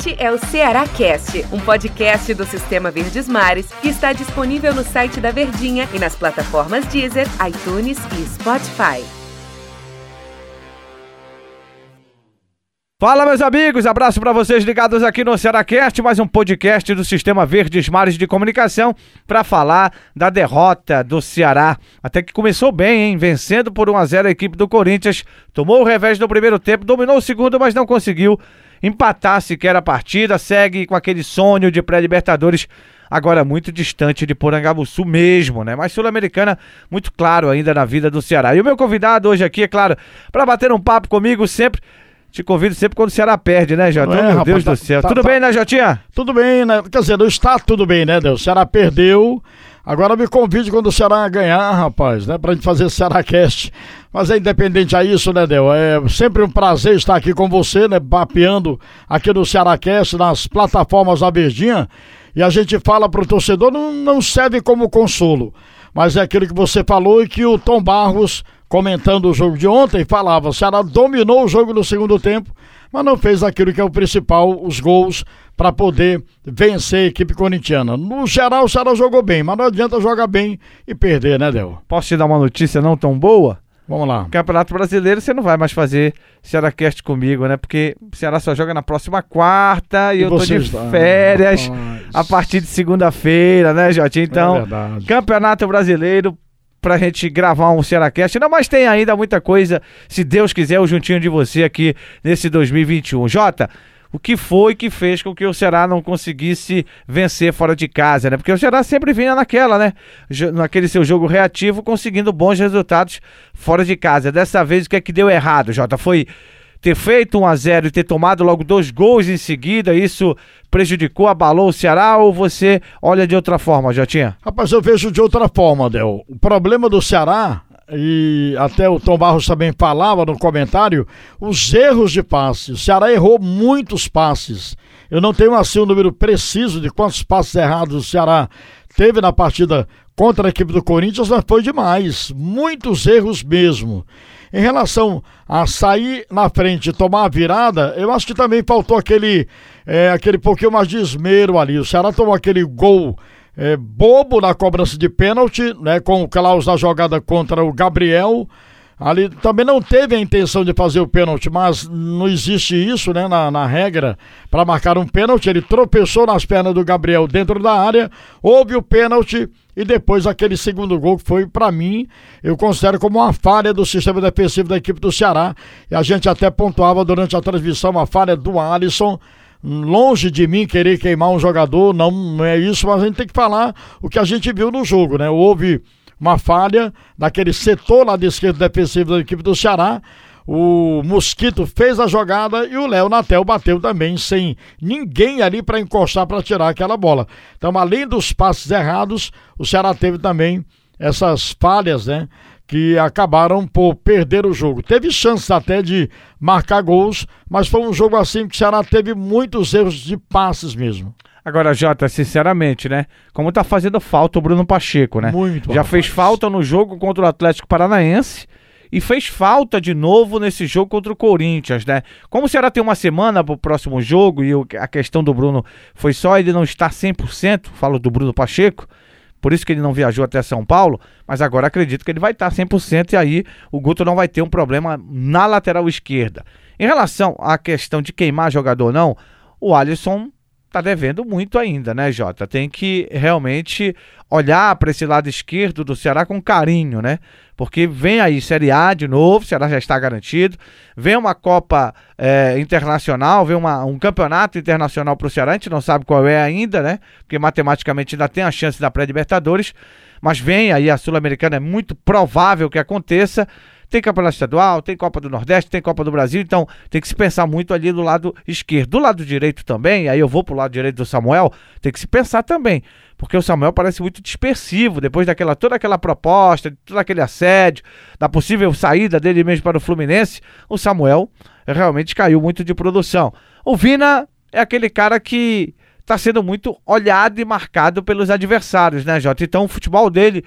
Este é o Ceará Cast, um podcast do Sistema Verdes Mares que está disponível no site da Verdinha e nas plataformas Deezer, iTunes e Spotify. Fala, meus amigos, abraço para vocês ligados aqui no Cearacast, mais um podcast do Sistema Verdes Mares de Comunicação para falar da derrota do Ceará. Até que começou bem, hein? Vencendo por 1 a 0 a equipe do Corinthians, tomou o revés no primeiro tempo, dominou o segundo, mas não conseguiu empatar sequer a partida, segue com aquele sonho de pré-libertadores agora muito distante de Porangabuçu mesmo, né? Mas Sul-Americana muito claro ainda na vida do Ceará. E o meu convidado hoje aqui, é claro, para bater um papo comigo sempre te convido sempre quando o Ceará perde, né, Jota? É, meu rapaz, Deus tá, do céu. Tá, tudo tá, bem, né, Jotinha? Tudo bem, né? Quer dizer, não está tudo bem, né, Deus? O Ceará perdeu. Agora me convide quando o Ceará ganhar, rapaz, né? Pra gente fazer Ceará Cast. Mas é independente a isso, né, Del? É sempre um prazer estar aqui com você, né? Papeando aqui no Ceará Cast, nas plataformas da Verdinha. E a gente fala pro torcedor, não, não serve como consolo. Mas é aquilo que você falou e que o Tom Barros comentando o jogo de ontem, falava: o Ceará dominou o jogo no segundo tempo, mas não fez aquilo que é o principal, os gols, para poder vencer a equipe corintiana. No geral, o Ceará jogou bem, mas não adianta jogar bem e perder, né, Del? Posso te dar uma notícia não tão boa? Vamos lá. Campeonato Brasileiro você não vai mais fazer Cearacast comigo, né? Porque o Ceará só joga na próxima quarta e, e eu tô de está... férias a partir de segunda-feira, né, Jotinho? Então, é Campeonato Brasileiro pra gente gravar um Cearacast. Não, mas tem ainda muita coisa, se Deus quiser, o juntinho de você aqui nesse 2021. Jota, o que foi que fez com que o Ceará não conseguisse vencer fora de casa, né? Porque o Ceará sempre vinha naquela, né? Naquele seu jogo reativo, conseguindo bons resultados fora de casa. Dessa vez, o que é que deu errado, Jota? Foi ter feito 1 a 0 e ter tomado logo dois gols em seguida, isso prejudicou, abalou o Ceará ou você olha de outra forma, Jotinha? Rapaz, eu vejo de outra forma, Del. O problema do Ceará, e até o Tom Barros também falava no comentário, os erros de passe. O Ceará errou muitos passes. Eu não tenho assim um número preciso de quantos passes errados o Ceará teve na partida contra a equipe do Corinthians, mas foi demais. Muitos erros mesmo. Em relação a sair na frente e tomar a virada, eu acho que também faltou aquele, é, aquele pouquinho mais de esmero ali. O Ceará tomou aquele gol é, bobo na cobrança de pênalti, né, com o Klaus na jogada contra o Gabriel. Ali também não teve a intenção de fazer o pênalti, mas não existe isso, né, na, na regra para marcar um pênalti. Ele tropeçou nas pernas do Gabriel dentro da área, houve o pênalti e depois aquele segundo gol que foi, para mim, eu considero como uma falha do sistema defensivo da equipe do Ceará. E a gente até pontuava durante a transmissão a falha do Alisson. Longe de mim querer queimar um jogador, não, não é isso, mas a gente tem que falar o que a gente viu no jogo, né? Houve uma falha naquele setor lá de esquerda defensivo da equipe do Ceará. O Mosquito fez a jogada e o Léo Natel bateu também, sem ninguém ali para encostar para tirar aquela bola. Então, além dos passes errados, o Ceará teve também essas falhas, né? Que acabaram por perder o jogo. Teve chances até de marcar gols, mas foi um jogo assim que o Ceará teve muitos erros de passes mesmo. Agora, Jota, sinceramente, né? Como tá fazendo falta o Bruno Pacheco, né? Muito Já fez falta no jogo contra o Atlético Paranaense e fez falta de novo nesse jogo contra o Corinthians, né? Como o Ceará tem uma semana pro próximo jogo e a questão do Bruno foi só ele não estar 100%, falo do Bruno Pacheco, por isso que ele não viajou até São Paulo, mas agora acredito que ele vai estar 100% e aí o Guto não vai ter um problema na lateral esquerda. Em relação à questão de queimar jogador ou não, o Alisson tá devendo muito ainda, né, Jota? Tem que realmente olhar para esse lado esquerdo do Ceará com carinho, né? Porque vem aí Série A de novo, o Ceará já está garantido. Vem uma Copa é, Internacional, vem uma, um campeonato internacional para o Ceará, a gente não sabe qual é ainda, né? Porque matematicamente ainda tem a chance da pré-Libertadores. Mas vem aí a Sul-Americana, é muito provável que aconteça. Tem campeonato estadual, tem Copa do Nordeste, tem Copa do Brasil, então tem que se pensar muito ali do lado esquerdo. Do lado direito também, aí eu vou pro lado direito do Samuel, tem que se pensar também. Porque o Samuel parece muito dispersivo, depois daquela toda aquela proposta, de todo aquele assédio, da possível saída dele mesmo para o Fluminense, o Samuel realmente caiu muito de produção. O Vina é aquele cara que está sendo muito olhado e marcado pelos adversários, né, Jota? Então o futebol dele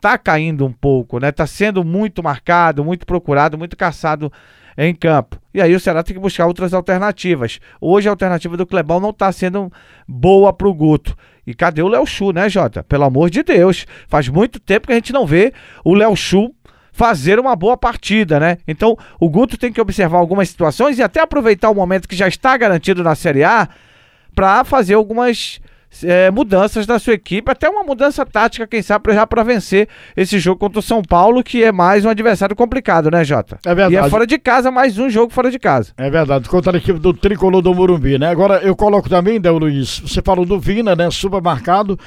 tá caindo um pouco, né? Tá sendo muito marcado, muito procurado, muito caçado em campo. E aí o Ceará tem que buscar outras alternativas. Hoje a alternativa do Clebão não está sendo boa para o Guto. E cadê o Léo Chu, né, Jota? Pelo amor de Deus. Faz muito tempo que a gente não vê o Léo Chu fazer uma boa partida, né? Então o Guto tem que observar algumas situações e até aproveitar o momento que já está garantido na Série A para fazer algumas é, mudanças da sua equipe, até uma mudança tática, quem sabe, já para vencer esse jogo contra o São Paulo, que é mais um adversário complicado, né, Jota? É verdade. E é fora de casa, mais um jogo fora de casa. É verdade, contra a equipe do Tricolor do Morumbi, né? Agora eu coloco também, Del Luiz, você falou do Vina, né? Supermercado.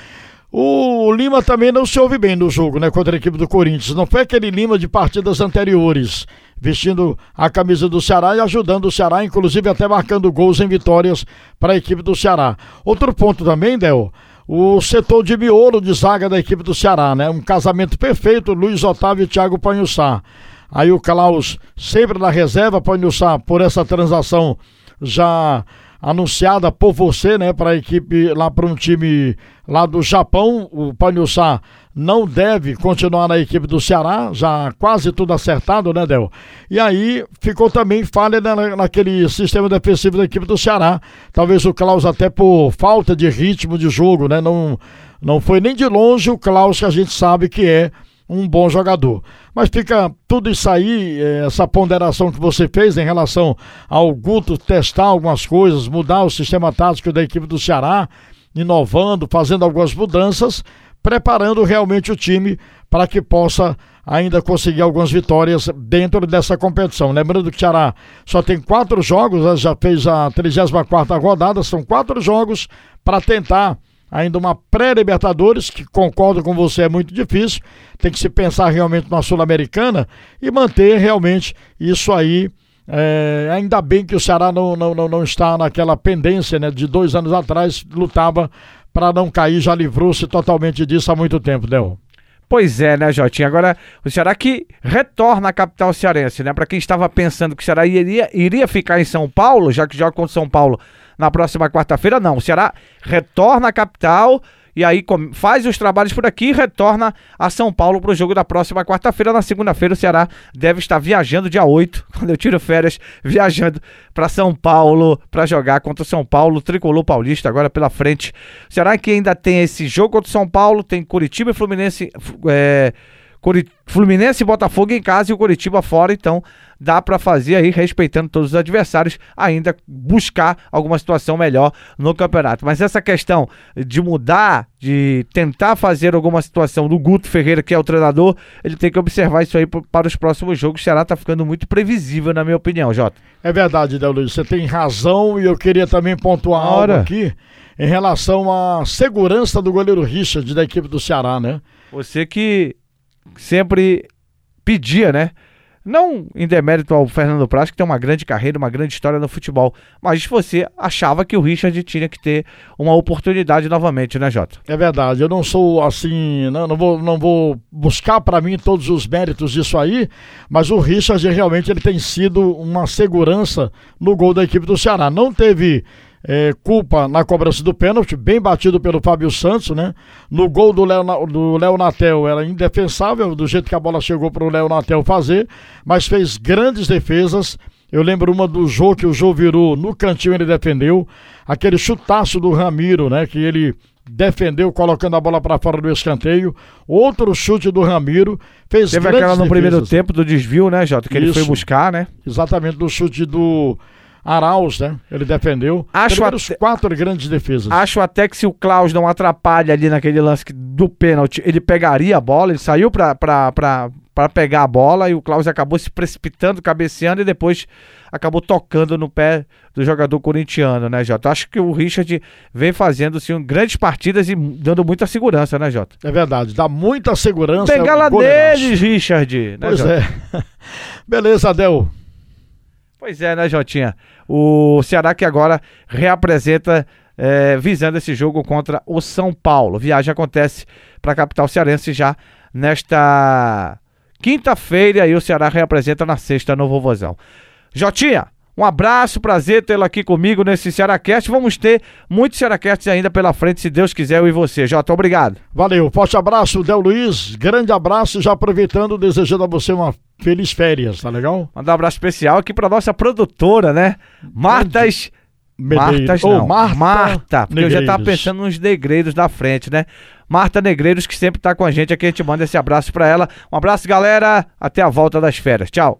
O Lima também não se ouve bem no jogo, né? Contra a equipe do Corinthians. Não foi aquele Lima de partidas anteriores vestindo a camisa do Ceará e ajudando o Ceará, inclusive até marcando gols em vitórias para a equipe do Ceará. Outro ponto também, Del, o setor de miolo de zaga da equipe do Ceará, né? Um casamento perfeito, Luiz Otávio e Thiago Panhussá. Aí o Klaus sempre na reserva, Panhussá, por essa transação já anunciada por você, né, para a equipe lá para um time lá do Japão, o Panhussá não deve continuar na equipe do Ceará, já quase tudo acertado, né, Del? E aí ficou também falha na, naquele sistema defensivo da equipe do Ceará. Talvez o Klaus até por falta de ritmo de jogo, né, não não foi nem de longe o Klaus que a gente sabe que é um bom jogador. Mas fica tudo isso aí, eh, essa ponderação que você fez em relação ao Guto testar algumas coisas, mudar o sistema tático da equipe do Ceará, inovando, fazendo algumas mudanças, preparando realmente o time para que possa ainda conseguir algumas vitórias dentro dessa competição. Lembrando que o Ceará só tem quatro jogos, né? já fez a 34 rodada, são quatro jogos para tentar ainda uma pré-Libertadores, que concordo com você, é muito difícil. Tem que se pensar realmente na Sul-Americana e manter realmente isso aí. É, ainda bem que o Ceará não, não, não, não está naquela pendência né, de dois anos atrás, lutava para não cair, já livrou-se totalmente disso há muito tempo, Del. Pois é, né, Jotinha? Agora, o Ceará que retorna à capital cearense, né? Para quem estava pensando que o Ceará iria, iria ficar em São Paulo, já que joga contra São Paulo na próxima quarta-feira, não. O Ceará retorna à capital e aí faz os trabalhos por aqui e retorna a São Paulo para o jogo da próxima quarta-feira. Na segunda-feira, o Ceará deve estar viajando dia 8, quando eu tiro férias, viajando para São Paulo para jogar contra o São Paulo, tricolor paulista agora pela frente. O Ceará que ainda tem esse jogo contra o São Paulo, tem Curitiba e Fluminense. É, Fluminense e Botafogo em casa e o Curitiba fora, então dá para fazer aí, respeitando todos os adversários, ainda buscar alguma situação melhor no campeonato. Mas essa questão de mudar, de tentar fazer alguma situação do Guto Ferreira, que é o treinador, ele tem que observar isso aí para os próximos jogos. O Ceará tá ficando muito previsível, na minha opinião, Jota. É verdade, Del Luiz, você tem razão e eu queria também pontuar Ora. algo aqui em relação à segurança do goleiro Richard da equipe do Ceará, né? Você que sempre pedia, né? Não em demérito ao Fernando Praz, que tem uma grande carreira, uma grande história no futebol, mas você achava que o Richard tinha que ter uma oportunidade novamente, né, Jota? É verdade, eu não sou assim, não, não vou, não vou buscar para mim todos os méritos disso aí, mas o Richard realmente ele tem sido uma segurança no gol da equipe do Ceará. Não teve é, culpa na cobrança do pênalti, bem batido pelo Fábio Santos, né? No gol do Léo, do Léo Natel era indefensável, do jeito que a bola chegou para o Léo Natel fazer, mas fez grandes defesas. Eu lembro uma do Jô, que o Jô virou no cantinho, ele defendeu. Aquele chutaço do Ramiro, né? Que ele defendeu colocando a bola para fora do escanteio. Outro chute do Ramiro fez Teve aquela no defesas. primeiro tempo do desvio, né, Jota? Que Isso. ele foi buscar, né? Exatamente, do chute do Arauz, né? Ele defendeu. Acho até, quatro grandes defesas. Acho até que se o Klaus não atrapalha ali naquele lance do pênalti, ele pegaria a bola, ele saiu pra, pra pegar a bola e o Klaus acabou se precipitando, cabeceando e depois acabou tocando no pé do jogador corintiano, né, Jota? Acho que o Richard vem fazendo assim, grandes partidas e dando muita segurança, né, Jota? É verdade, dá muita segurança. Pegala deles, Richard. Né, pois Jota? é. Beleza, Adel. Pois é, né, Jotinha? O Ceará que agora reapresenta é, visando esse jogo contra o São Paulo. Viagem acontece para a capital cearense já nesta quinta-feira e o Ceará reapresenta na sexta no Vovozão. Jotinha, Um abraço, prazer tê-lo aqui comigo nesse Cearacast. Vamos ter muitos Cearacasts ainda pela frente, se Deus quiser, eu e você. Jota, obrigado. Valeu, forte abraço, Del Luiz. Grande abraço, já aproveitando, desejando a você uma feliz férias, tá legal? Mandar um abraço especial aqui para nossa produtora, né? Martas. Martas, não. Oh, Marta, Marta porque Negreiros. eu já tava pensando nos negreiros da frente, né? Marta Negreiros, que sempre tá com a gente aqui, a gente manda esse abraço para ela. Um abraço, galera. Até a volta das férias. Tchau.